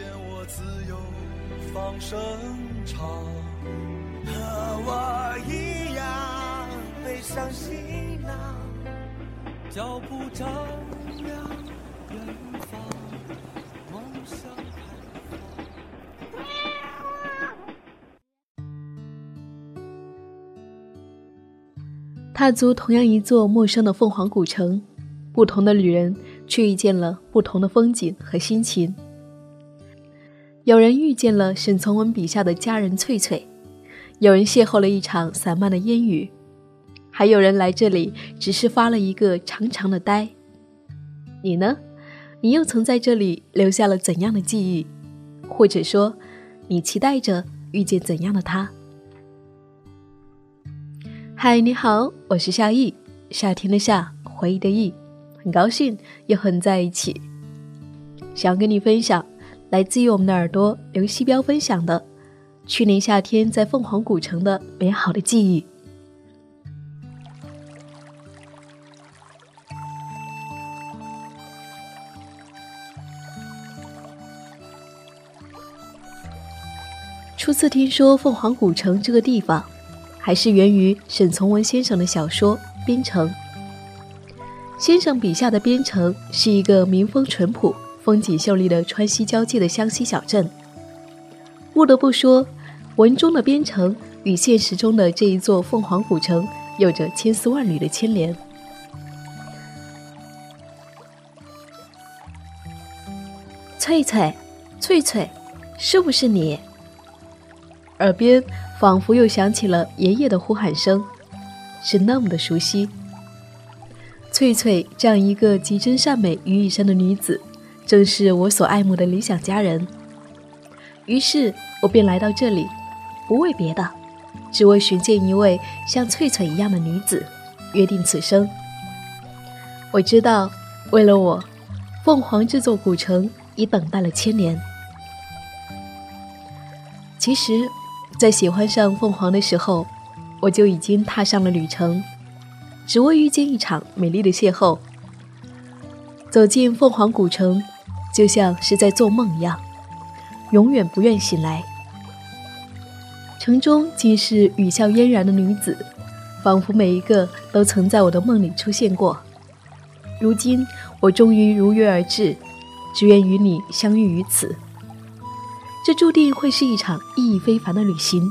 见我自由放声唱，和我一样背上行囊，脚步丈量远方，梦想开踏足同样一座陌生的凤凰古城，不同的旅人却遇见了不同的风景和心情。有人遇见了沈从文笔下的佳人翠翠，有人邂逅了一场散漫的烟雨，还有人来这里只是发了一个长长的呆。你呢？你又曾在这里留下了怎样的记忆？或者说，你期待着遇见怎样的他？嗨，你好，我是夏意，夏天的夏，回忆的忆，很高兴又和你在一起，想跟你分享来自于我们的耳朵刘西彪分享的去年夏天在凤凰古城的美好的记忆。初次听说凤凰古城这个地方，还是源于沈从文先生的小说《边城》。先生笔下的边城是一个民风淳朴、风景秀丽的川西交界的湘西小镇。不得不说，文中的边城与现实中的这一座凤凰古城有着千丝万缕的牵连。翠翠，翠翠，是不是你？耳边仿佛又响起了爷爷的呼喊声，是那么的熟悉。翠翠这样一个集真善美于一身的女子，正是我所爱慕的理想佳人。于是我便来到这里，不为别的，只为寻见一位像翠翠一样的女子，约定此生。我知道，为了我，凤凰这座古城已等待了千年。其实。在喜欢上凤凰的时候，我就已经踏上了旅程，只为遇见一场美丽的邂逅。走进凤凰古城，就像是在做梦一样，永远不愿醒来。城中尽是语笑嫣然的女子，仿佛每一个都曾在我的梦里出现过。如今我终于如约而至，只愿与你相遇于此。这注定会是一场意义非凡的旅行，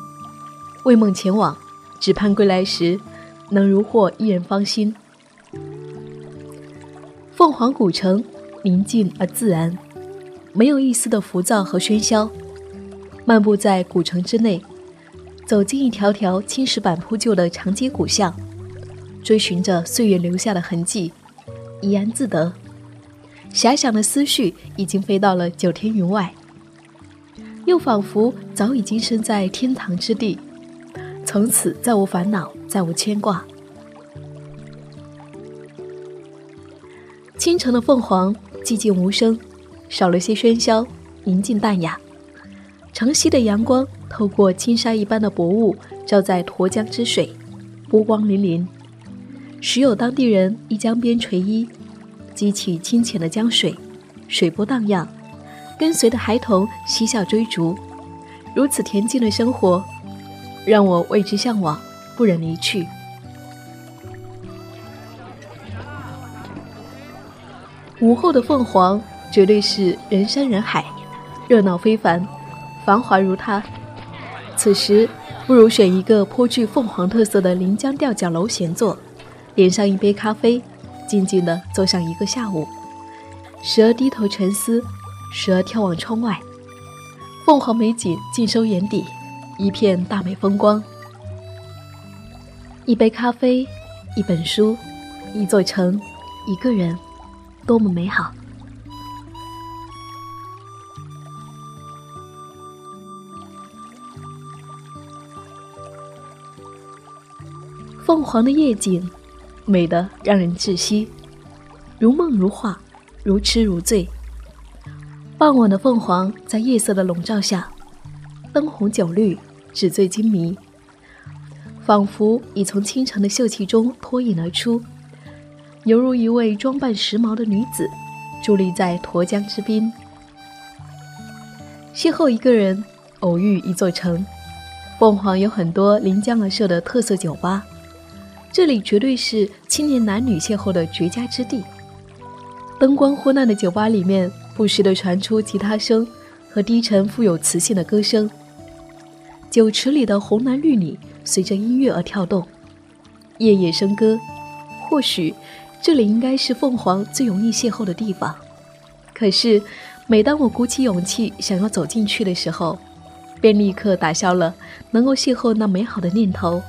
为梦前往，只盼归来时能如获一人芳心。凤凰古城宁静而自然，没有一丝的浮躁和喧嚣。漫步在古城之内，走进一条条青石板铺就的长街古巷，追寻着岁月留下的痕迹，怡然自得。遐想的思绪已经飞到了九天云外。又仿佛早已经身在天堂之地，从此再无烦恼，再无牵挂。清晨的凤凰寂静无声，少了些喧嚣，宁静淡雅。晨曦的阳光透过金沙一般的薄雾，照在沱江之水，波光粼粼。时有当地人依江边垂衣，激起清浅的江水，水波荡漾。跟随的孩童嬉笑追逐，如此恬静的生活，让我为之向往，不忍离去。午后的凤凰绝对是人山人海，热闹非凡，繁华如它。此时，不如选一个颇具凤凰特色的临江吊脚楼闲坐，点上一杯咖啡，静静地坐上一个下午，时而低头沉思。时而眺望窗外，凤凰美景尽收眼底，一片大美风光。一杯咖啡，一本书，一座城，一个人，多么美好。凤凰的夜景美得让人窒息如梦如画如痴如醉。傍晚的凤凰在夜色的笼罩下灯红酒绿纸醉金迷。仿佛已从清晨的秀气中脱颖而出犹如一位装扮时髦的女子，伫立在沱江之滨。邂逅一个人，偶遇一座城。凤凰有很多临江而设的特色酒吧，这里绝对是青年男女邂逅的绝佳之地。灯光昏暗的酒吧里面，不时地传出吉他声和低沉富有磁性的歌声。酒池里的红男绿女随着音乐而跳动，夜夜笙歌。或许，这里应该是凤凰最容易邂逅的地方。可是。每当我鼓起勇气想要走进去的时候，便立刻打消了能够邂逅那美好的念头，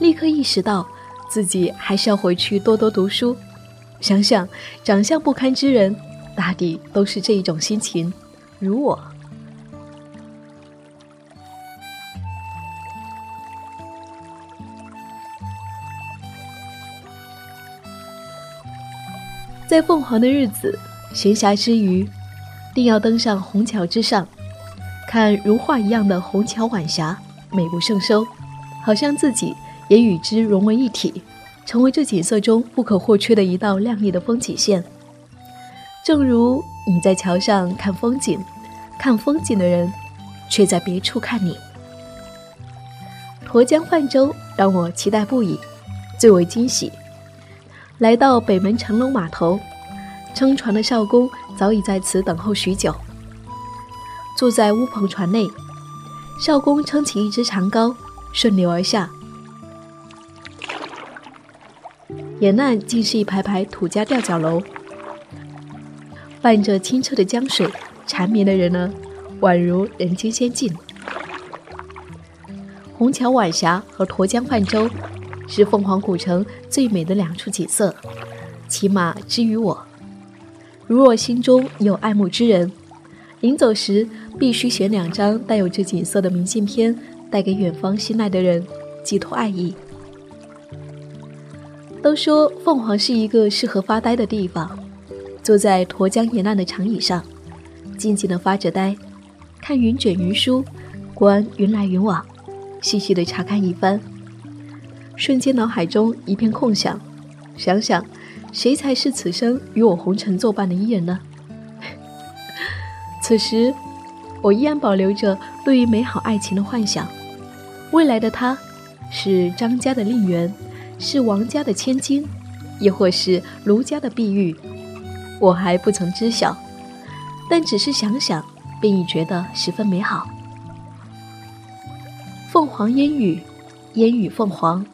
立刻意识到自己还是要回去多多读书。想想长相不堪之人，大抵都是这一种心情，如我。在凤凰的日子，闲暇之余。定要登上虹桥之上，看如画一样的虹桥晚霞，美不胜收，好像自己也与之融为一体，成为这景色中不可或缺的一道亮丽的风景线。正如你在桥上看风景，看风景的人却在别处看你。沱江泛舟让我期待不已，最为惊喜。来到北门城楼码头。撑船的少公早已在此等候许久。坐在乌篷船内，少公撑起一只长篙，顺流而下。沿岸尽是一排排土家吊脚楼，伴着清澈的江水，缠绵的人儿宛如人间仙境。虹桥晚霞和沱江泛舟，是凤凰古城最美的两处景色，起码之于我。如若心中有爱慕之人，临走时必须选两张带有这景色的明信片，带给远方心爱的人，寄托爱意。都说凤凰是一个适合发呆的地方，坐在沱江沿岸的长椅上，静静的发着呆，看云卷云舒，观云来云往，细细的查看一番，瞬间脑海中一片空想，想想。谁才是此生与我红尘作伴的伊人呢？此时，我依然保留着对于美好爱情的幻想。未来的他，是张家的令媛，是王家的千金，亦或是卢家的碧玉，我还不曾知晓。但只是想想，便已觉得十分美好。凤凰烟雨，烟雨凤凰，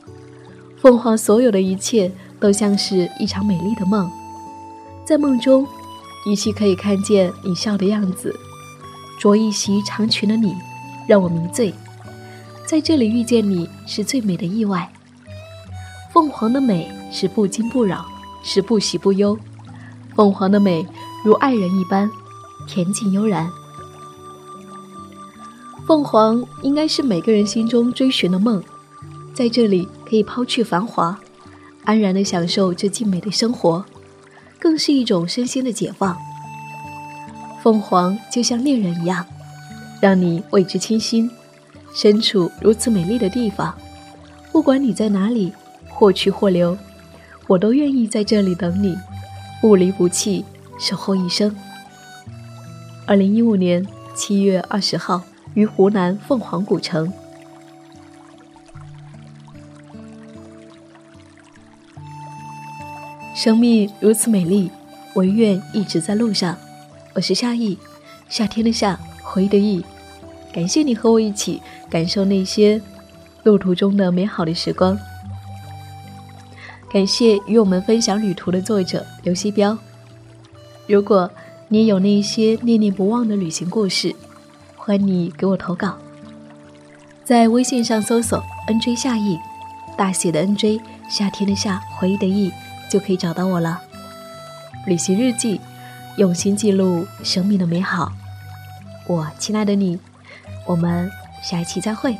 凤凰所有的一切。都像是一场美丽的梦，在梦中，依稀可以看见你笑的样子。着一袭长裙的你，让我迷醉。在这里遇见你是最美的意外。凤凰的美是不惊不扰，是不喜不忧。凤凰的美如爱人一般，恬静悠然。凤凰应该是每个人心中追寻的梦，在这里可以抛去繁华。安然的享受这静美的生活，更是一种身心的解放。凤凰就像恋人一样，让你为之倾心。身处如此美丽的地方，不管你在哪里，或去或留，我都愿意在这里等你，不离不弃，守候一生。二零一五年七月二十号，于湖南凤凰古城。生命如此美丽，唯愿一直在路上。我是夏意，夏天的夏，回忆的忆。感谢你和我一起感受那些路途中的美好的时光。感谢与我们分享旅途的作者刘希彪。如果你有那些念念不忘的旅行故事，欢迎你给我投稿。在微信上搜索 “nj 夏意”，大写的 “nj”，夏天的夏，回忆的忆。就可以找到我了，旅行日记，用心记录生命的美好。我，亲爱的你，我们下一期再会。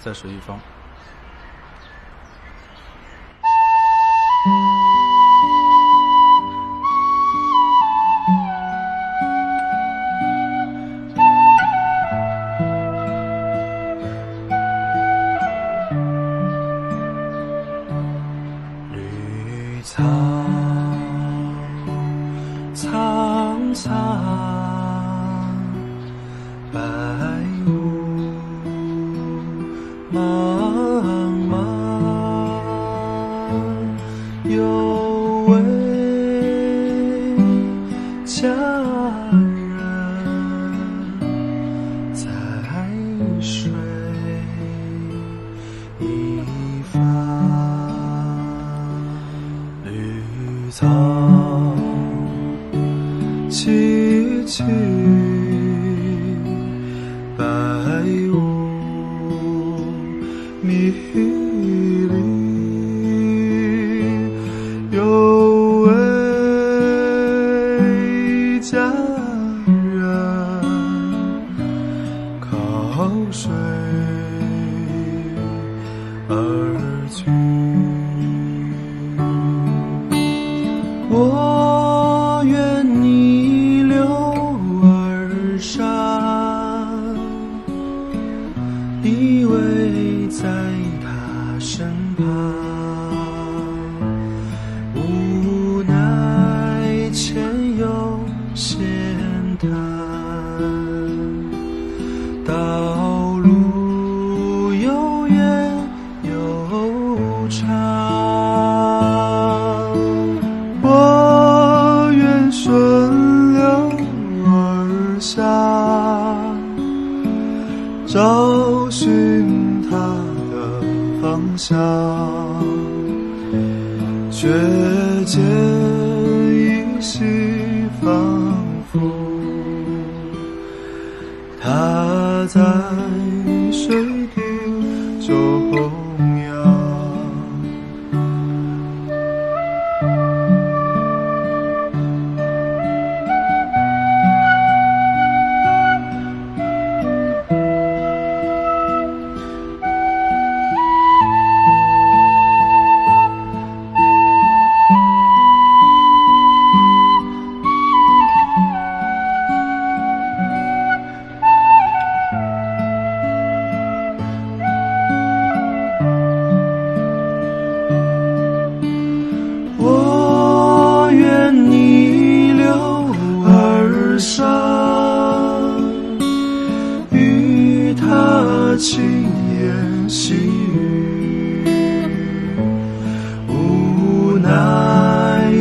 在水一方。苍苍苍白草萋萋，白雾迷离。有位佳人，靠水而去。我。在水边。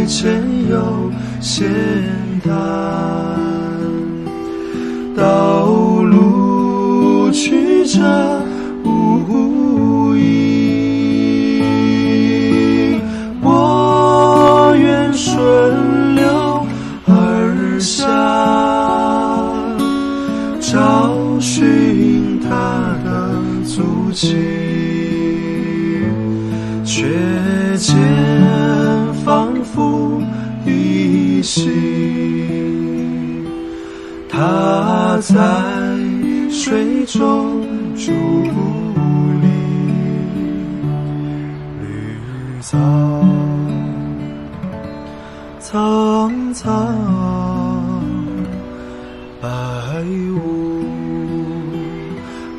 前有险滩道路曲折无疑我愿顺流而下找寻他的足迹却见在水中伫立绿草苍苍白雾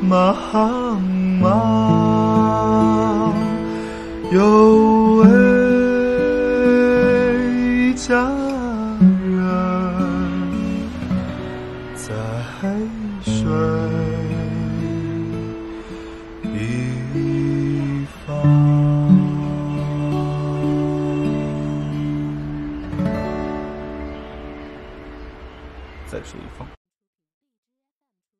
茫茫有